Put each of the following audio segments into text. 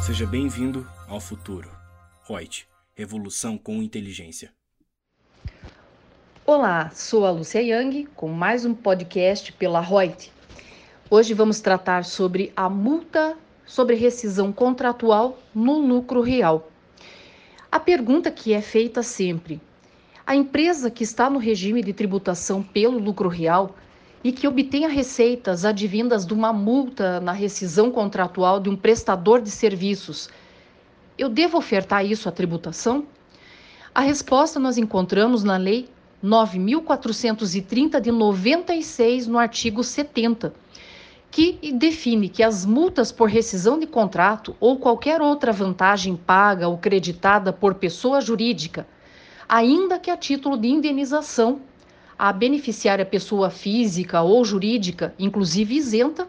Seja bem-vindo ao futuro. Reut, revolução com inteligência. Olá, sou a Lúcia Yang com mais um podcast pela Reut. Hoje vamos tratar sobre a multa sobre rescisão contratual no lucro real. A pergunta que é feita sempre: a empresa que está no regime de tributação pelo lucro real e que obtenha receitas advindas de uma multa na rescisão contratual de um prestador de serviços, eu devo ofertar isso à tributação? A resposta nós encontramos na Lei 9.430 de 96, no artigo 70 que define que as multas por rescisão de contrato ou qualquer outra vantagem paga ou creditada por pessoa jurídica, ainda que a título de indenização, a beneficiária pessoa física ou jurídica, inclusive isenta,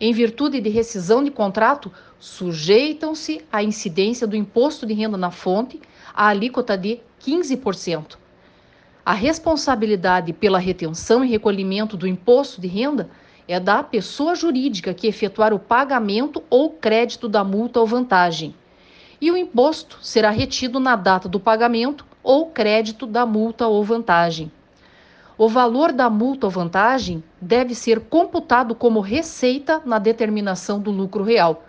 em virtude de rescisão de contrato, sujeitam-se à incidência do imposto de renda na fonte, a alíquota de 15%. A responsabilidade pela retenção e recolhimento do imposto de renda é da pessoa jurídica que efetuar o pagamento ou crédito da multa ou vantagem. E o imposto será retido na data do pagamento ou crédito da multa ou vantagem. O valor da multa ou vantagem deve ser computado como receita na determinação do lucro real.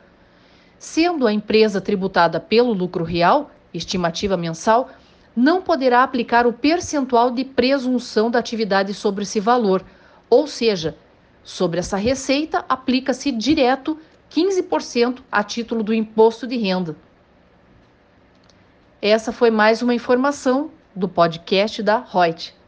Sendo a empresa tributada pelo lucro real, estimativa mensal, não poderá aplicar o percentual de presunção da atividade sobre esse valor, ou seja, Sobre essa receita, aplica-se direto 15% a título do imposto de renda. Essa foi mais uma informação do podcast da Reut.